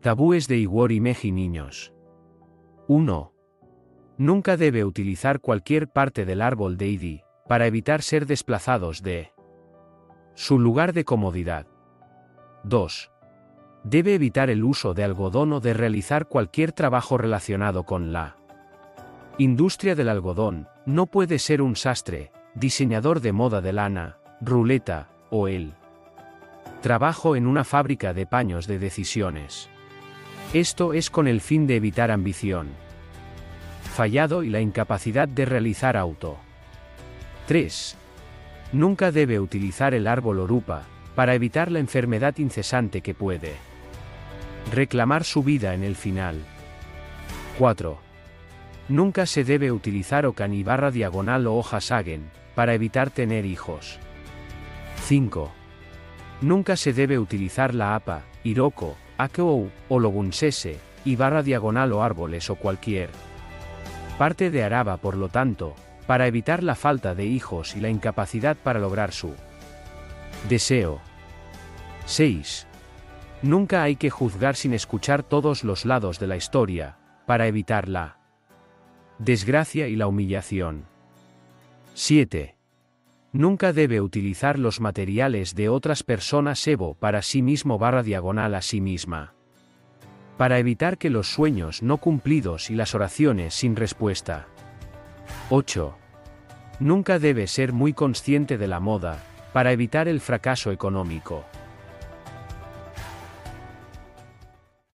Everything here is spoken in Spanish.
Tabúes de Iwori Meji Niños. 1. Nunca debe utilizar cualquier parte del árbol de Idi, para evitar ser desplazados de su lugar de comodidad. 2. Debe evitar el uso de algodón o de realizar cualquier trabajo relacionado con la industria del algodón, no puede ser un sastre, diseñador de moda de lana, ruleta, o el trabajo en una fábrica de paños de decisiones. Esto es con el fin de evitar ambición. Fallado y la incapacidad de realizar auto. 3. Nunca debe utilizar el árbol orupa, para evitar la enfermedad incesante que puede reclamar su vida en el final. 4. Nunca se debe utilizar ocan barra diagonal o hoja sagen, para evitar tener hijos. 5. Nunca se debe utilizar la APA, Iroko, Akou, o Logunsese, y barra diagonal o árboles o cualquier parte de Araba por lo tanto, para evitar la falta de hijos y la incapacidad para lograr su deseo. 6. Nunca hay que juzgar sin escuchar todos los lados de la historia, para evitar la desgracia y la humillación. 7. Nunca debe utilizar los materiales de otras personas Evo para sí mismo barra diagonal a sí misma. Para evitar que los sueños no cumplidos y las oraciones sin respuesta. 8. Nunca debe ser muy consciente de la moda, para evitar el fracaso económico.